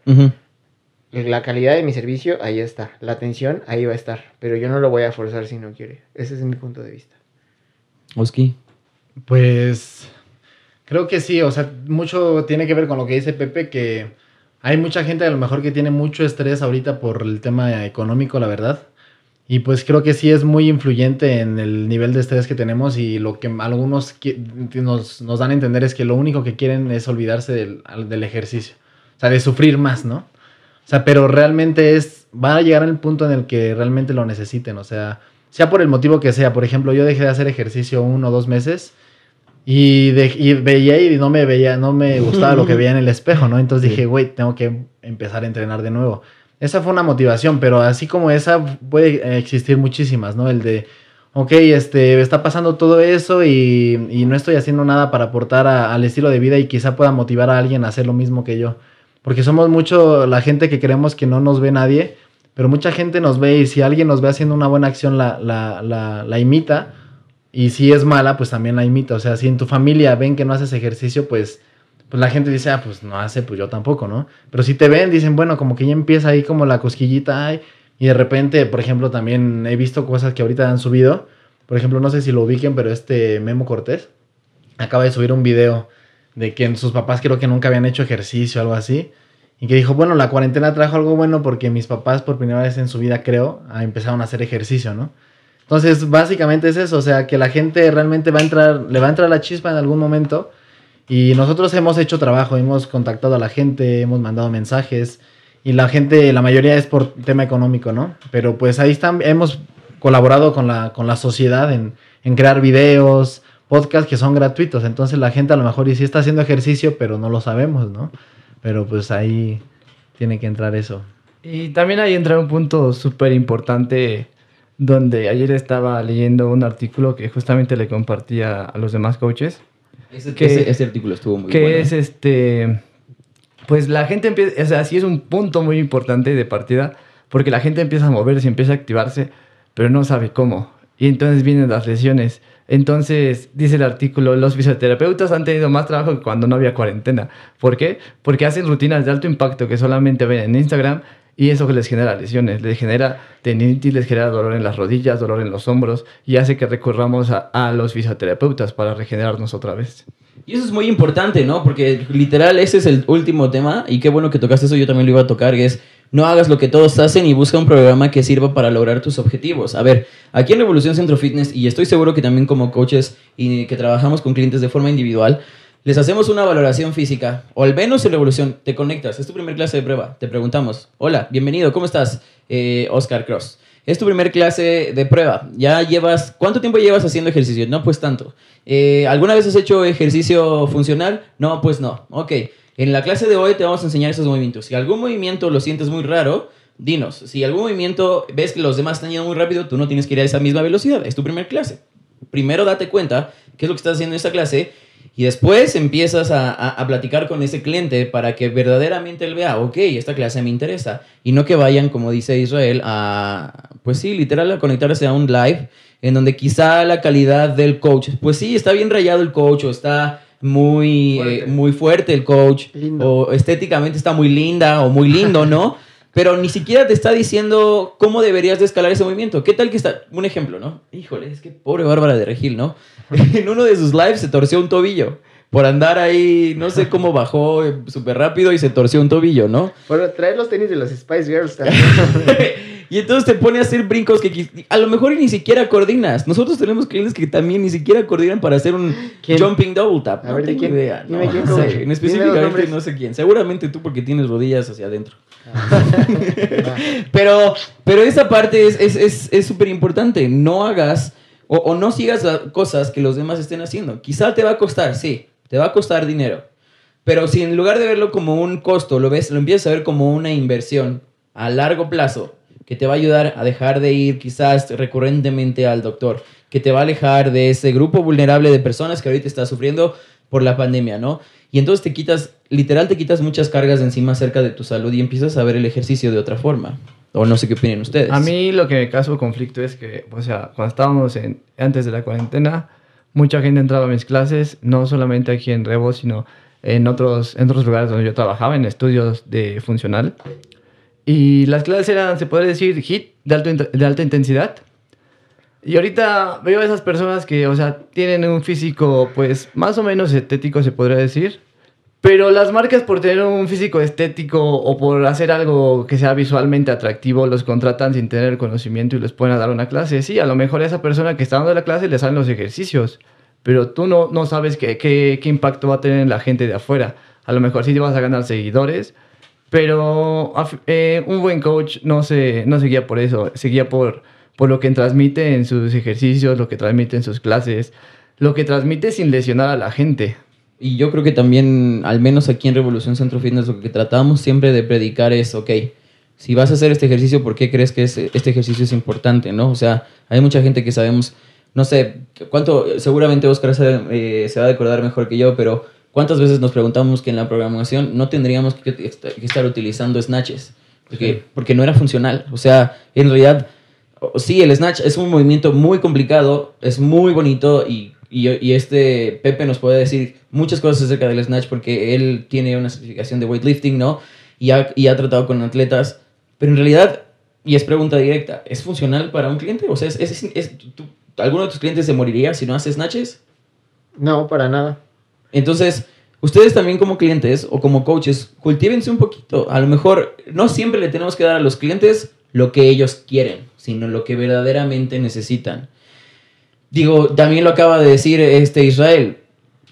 La calidad de mi servicio, ahí está. La atención, ahí va a estar. Pero yo no lo voy a forzar si no quiere. Ese es mi punto de vista. Oski. Pues creo que sí, o sea, mucho tiene que ver con lo que dice Pepe, que hay mucha gente a lo mejor que tiene mucho estrés ahorita por el tema económico, la verdad. Y pues creo que sí es muy influyente en el nivel de estrés que tenemos y lo que algunos nos, nos dan a entender es que lo único que quieren es olvidarse del, del ejercicio. O sea, de sufrir más, ¿no? O sea, pero realmente es, va a llegar al punto en el que realmente lo necesiten. O sea, sea por el motivo que sea. Por ejemplo, yo dejé de hacer ejercicio uno o dos meses y, de- y veía y no me veía, no me gustaba lo que veía en el espejo, ¿no? Entonces dije, güey, tengo que empezar a entrenar de nuevo. Esa fue una motivación, pero así como esa puede existir muchísimas, ¿no? El de, ok, este, está pasando todo eso y, y no estoy haciendo nada para aportar a- al estilo de vida y quizá pueda motivar a alguien a hacer lo mismo que yo. Porque somos mucho la gente que creemos que no nos ve nadie, pero mucha gente nos ve y si alguien nos ve haciendo una buena acción la, la, la, la imita, Y si es mala, pues también la imita. O sea, si en tu familia ven que no haces ejercicio, pues, pues la gente dice, ah, pues no hace, pues yo tampoco, ¿no? Pero si te ven, dicen, bueno, como que ya empieza ahí como la cosquillita, ay, y de repente, por ejemplo, también he visto cosas que ahorita han subido. Por ejemplo, no sé si lo ubiquen, pero este Memo Cortés acaba de subir un video de que sus papás creo que nunca habían hecho ejercicio o algo así. Y que dijo, bueno, la cuarentena trajo algo bueno porque mis papás por primera vez en su vida, creo, empezaron a hacer ejercicio, ¿no? Entonces, básicamente es eso, o sea, que la gente realmente va a entrar, le va a entrar la chispa en algún momento. Y nosotros hemos hecho trabajo, hemos contactado a la gente, hemos mandado mensajes. Y la gente, la mayoría es por tema económico, ¿no? Pero pues ahí están, hemos colaborado con la, con la sociedad en, en crear videos, podcasts que son gratuitos. Entonces la gente a lo mejor y sí está haciendo ejercicio, pero no lo sabemos, ¿no? Pero pues ahí tiene que entrar eso. Y también ahí entra un punto súper importante donde ayer estaba leyendo un artículo que justamente le compartía a los demás coaches. Ese, que, ese, artículo estuvo muy que bueno. Que es este, pues la gente empieza, o sea, sí es un punto muy importante de partida, porque la gente empieza a moverse, empieza a activarse, pero no sabe cómo. Y entonces vienen las lesiones. Entonces, dice el artículo, los fisioterapeutas han tenido más trabajo que cuando no había cuarentena. ¿Por qué? Porque hacen rutinas de alto impacto que solamente ven en Instagram y eso les genera lesiones, les genera tendinitis, les genera dolor en las rodillas, dolor en los hombros y hace que recurramos a, a los fisioterapeutas para regenerarnos otra vez. Y eso es muy importante, ¿no? Porque literal ese es el último tema y qué bueno que tocaste eso, yo también lo iba a tocar, que es no hagas lo que todos hacen y busca un programa que sirva para lograr tus objetivos. A ver, aquí en Revolución Centro Fitness, y estoy seguro que también como coaches y que trabajamos con clientes de forma individual, les hacemos una valoración física, o al menos en Revolución, te conectas, es tu primer clase de prueba, te preguntamos, hola, bienvenido, ¿cómo estás? Eh, Oscar Cross. Es tu primer clase de prueba. Ya llevas, ¿cuánto tiempo llevas haciendo ejercicio? No, pues tanto. Eh, ¿Alguna vez has hecho ejercicio funcional? No, pues no. Ok. En la clase de hoy te vamos a enseñar esos movimientos. Si algún movimiento lo sientes muy raro, dinos. Si algún movimiento ves que los demás están yendo muy rápido, tú no tienes que ir a esa misma velocidad. Es tu primer clase. Primero date cuenta qué es lo que estás haciendo en esta clase y después empiezas a, a, a, platicar con ese cliente para que verdaderamente él vea, ok, esta clase me interesa. Y no que vayan, como dice Israel, a, pues sí, literal, a conectarse a un live en donde quizá la calidad del coach, pues sí, está bien rayado el coach o está muy fuerte, eh, muy fuerte el coach lindo. o estéticamente está muy linda o muy lindo, ¿no? Pero ni siquiera te está diciendo cómo deberías de escalar ese movimiento. ¿Qué tal que está? Un ejemplo, ¿no? Híjole, es que pobre Bárbara de Regil, ¿no? en uno de sus lives se torció un tobillo. Por andar ahí, no sé cómo bajó súper rápido y se torció un tobillo, ¿no? Por traer los tenis de los Spice Girls también. y entonces te pone a hacer brincos que a lo mejor ni siquiera coordinas. Nosotros tenemos clientes que también ni siquiera coordinan para hacer un ¿Quién? jumping double tap. A no ver, ¿de quién? Idea. No, quién no sé, en específicamente no sé quién. Seguramente tú porque tienes rodillas hacia adentro. pero, pero esa parte es súper es, es, es importante. No hagas o, o, no sigas las cosas que los demás estén haciendo. Quizá te va a costar, sí, te va a costar dinero. Pero si en lugar de verlo como un costo, lo ves, lo empiezas a ver como una inversión a largo plazo, que te va a ayudar a dejar de ir quizás recurrentemente al doctor, que te va a alejar de ese grupo vulnerable de personas que ahorita está sufriendo por la pandemia, ¿no? Y entonces te quitas, literal te quitas muchas cargas de encima acerca de tu salud y empiezas a ver el ejercicio de otra forma. O no sé qué opinan ustedes. A mí lo que me causó conflicto es que, o sea, cuando estábamos en, antes de la cuarentena, mucha gente entraba a mis clases, no solamente aquí en Revo, sino en otros, en otros lugares donde yo trabajaba, en estudios de funcional. Y las clases eran, se puede decir, hit de, alto, de alta intensidad. Y ahorita veo a esas personas que, o sea, tienen un físico, pues, más o menos estético, se podría decir. Pero las marcas por tener un físico estético o por hacer algo que sea visualmente atractivo los contratan sin tener conocimiento y les pueden dar una clase. Sí, a lo mejor a esa persona que está dando la clase le salen los ejercicios, pero tú no, no sabes qué, qué, qué impacto va a tener en la gente de afuera. A lo mejor sí te vas a ganar seguidores, pero eh, un buen coach no se, no se guía por eso, se guía por, por lo que transmite en sus ejercicios, lo que transmite en sus clases, lo que transmite sin lesionar a la gente. Y yo creo que también, al menos aquí en Revolución Centro Fitness, lo que tratamos siempre de predicar es, ok, si vas a hacer este ejercicio, ¿por qué crees que este ejercicio es importante? ¿no? O sea, hay mucha gente que sabemos, no sé, cuánto, seguramente Oscar se, eh, se va a acordar mejor que yo, pero ¿cuántas veces nos preguntamos que en la programación no tendríamos que, que estar utilizando snatches? Porque, sí. porque no era funcional. O sea, en realidad sí, el snatch es un movimiento muy complicado, es muy bonito y, y- y este Pepe nos puede decir muchas cosas acerca del snatch porque él tiene una certificación de weightlifting, ¿no? Y ha, y ha tratado con atletas, pero en realidad, y es pregunta directa, ¿es funcional para un cliente? O sea, ¿es, es- es- tú- ¿alguno de tus clientes se moriría si no hace snatches? No, para nada. Entonces, ustedes también como clientes o como coaches, cultívense un poquito. A lo mejor no siempre le tenemos que dar a los clientes lo que ellos quieren, sino lo que verdaderamente necesitan. Digo, también lo acaba de decir este Israel.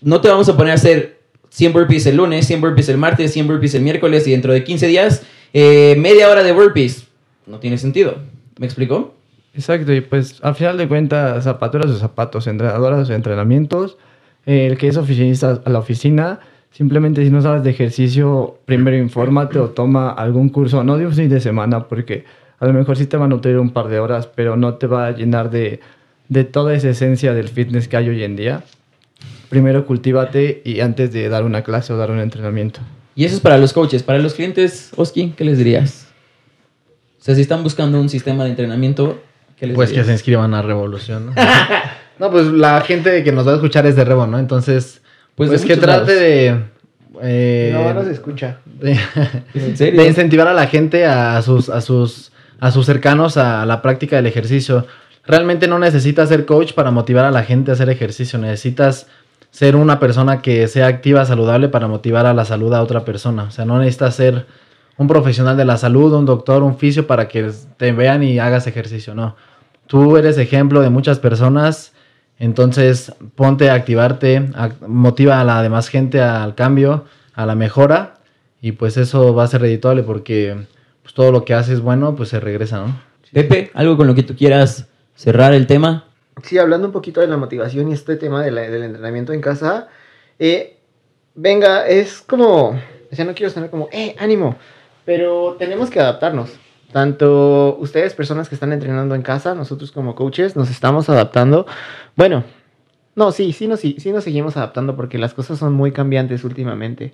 No te vamos a poner a hacer 100 burpees el lunes, 100 burpees el martes, 100 burpees el miércoles y dentro de 15 días eh, media hora de burpees. No tiene sentido. ¿Me explicó? Exacto, y pues al final de cuentas, zapaturas o zapatos, entrenadoras o entrenamientos, eh, el que es oficinista a la oficina, simplemente si no sabes de ejercicio, primero infórmate o toma algún curso, no de un fin de semana, porque a lo mejor sí te va a nutrir un par de horas, pero no te va a llenar de, de toda esa esencia del fitness que hay hoy en día. Primero cultívate y antes de dar una clase o dar un entrenamiento. Y eso es para los coaches. Para los clientes, Oski, ¿qué les dirías? O sea, si están buscando un sistema de entrenamiento, ¿qué les Pues que se inscriban a Revolución. ¿no? no, pues la gente que nos va a escuchar es de Revo, ¿no? Entonces, Pues pues, que trate lados. de... eh, no, no se escucha. de, ¿En serio? de incentivar a la gente a sus, a sus, a sus cercanos a la práctica del ejercicio. Realmente no necesitas ser coach para motivar a la gente a hacer ejercicio. Necesitas ser una persona que sea activa, saludable para motivar a la salud a otra persona. O sea, no necesitas ser un profesional de la salud, un doctor, un fisio para que te vean y hagas ejercicio. No. Tú eres ejemplo de muchas personas. Entonces, ponte a activarte, motiva a la demás gente al cambio, a la mejora, y pues eso va a ser redituable porque pues, todo lo que haces bueno, pues se regresa, ¿no? Pepe, algo con lo que tú quieras cerrar el tema. Sí, hablando un poquito de la motivación y este tema del entrenamiento en casa, eh, venga, es como, o sea, no quiero sonar como, eh, ánimo, pero tenemos que adaptarnos. Tanto ustedes, personas que están entrenando en casa, nosotros como coaches, nos estamos adaptando. Bueno, no, sí, sí nos, sí nos seguimos adaptando porque las cosas son muy cambiantes últimamente.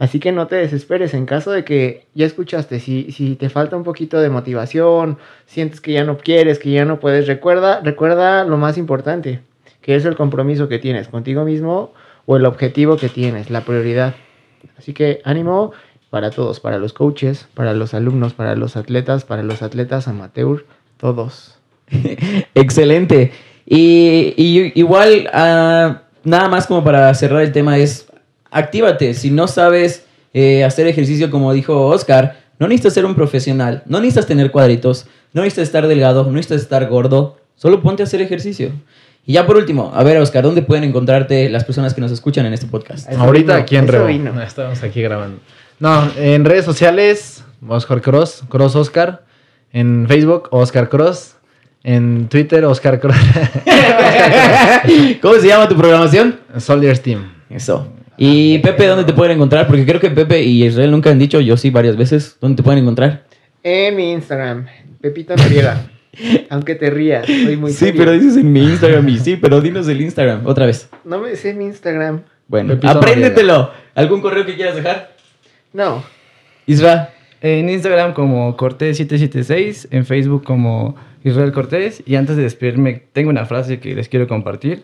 Así que no te desesperes en caso de que ya escuchaste, si, si te falta un poquito de motivación, sientes que ya no quieres, que ya no puedes, recuerda, recuerda lo más importante, que es el compromiso que tienes contigo mismo o el objetivo que tienes, la prioridad. Así que ánimo para todos, para los coaches, para los alumnos, para los atletas, para los atletas amateur, todos. Excelente. Y, y igual, ah, nada más como para cerrar el tema es, actívate. Si no sabes eh, hacer ejercicio como dijo Oscar, no necesitas ser un profesional, no necesitas tener cuadritos, no necesitas estar delgado, no necesitas estar gordo, solo ponte a hacer ejercicio. Y ya por último, a ver Oscar, ¿dónde pueden encontrarte las personas que nos escuchan en este podcast? Eso Ahorita vino, aquí en Revo. vino. Estamos aquí grabando. No, en redes sociales, Oscar Cross, Cross Oscar. En Facebook, Oscar Cross. En Twitter, Oscar Cross. ¿Cómo se llama tu programación? Soldiers Team. Eso. Y Pepe, ¿dónde te pueden encontrar? Porque creo que Pepe y Israel nunca han dicho, yo sí varias veces, ¿dónde te pueden encontrar? En mi Instagram, Pepito Noriega. Aunque te rías, soy muy Sí, serio. pero dices en mi Instagram y sí, pero dinos el Instagram otra vez. No me sé mi Instagram. Bueno, Pepito apréndetelo. ¿Algún correo que quieras dejar? No. Isra. En Instagram como Cortés776, en Facebook como Israel Cortés. Y antes de despedirme, tengo una frase que les quiero compartir,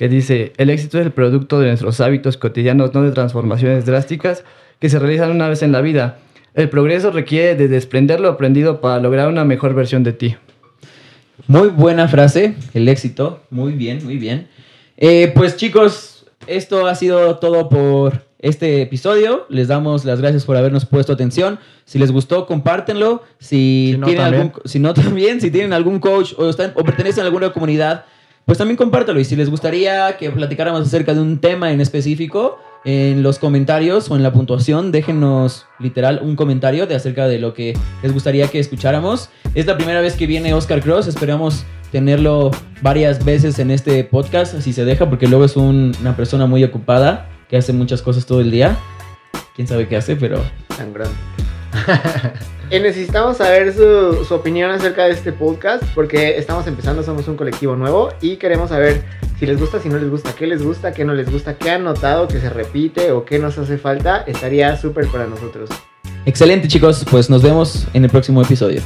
que dice, el éxito es el producto de nuestros hábitos cotidianos, no de transformaciones drásticas que se realizan una vez en la vida. El progreso requiere de desprender lo aprendido para lograr una mejor versión de ti. Muy buena frase, el éxito. Muy bien, muy bien. Eh, pues chicos, esto ha sido todo por este episodio. Les damos las gracias por habernos puesto atención. Si les gustó, compártenlo. Si, Si no, tienen también. algún, si no también, si tienen algún coach o, están, o pertenecen a alguna comunidad, pues también compártelo. Y si les gustaría que platicáramos acerca de un tema en específico, en los comentarios o en la puntuación, déjenos literal un comentario de acerca de lo que les gustaría que escucháramos. Es la primera vez que viene Oscar Cross, esperamos tenerlo varias veces en este podcast, si se deja, porque luego es un- una persona muy ocupada que hace muchas cosas todo el día. Quién sabe qué hace, pero tan grande. Eh, necesitamos saber su, opinión acerca de este podcast porque estamos empezando, somos un colectivo nuevo y queremos saber si les gusta, si no les gusta, qué les gusta, qué no les gusta, qué han notado que se repite o qué nos hace falta. Estaría súper para nosotros. excelente chicos, pues nos vemos en el próximo episodio.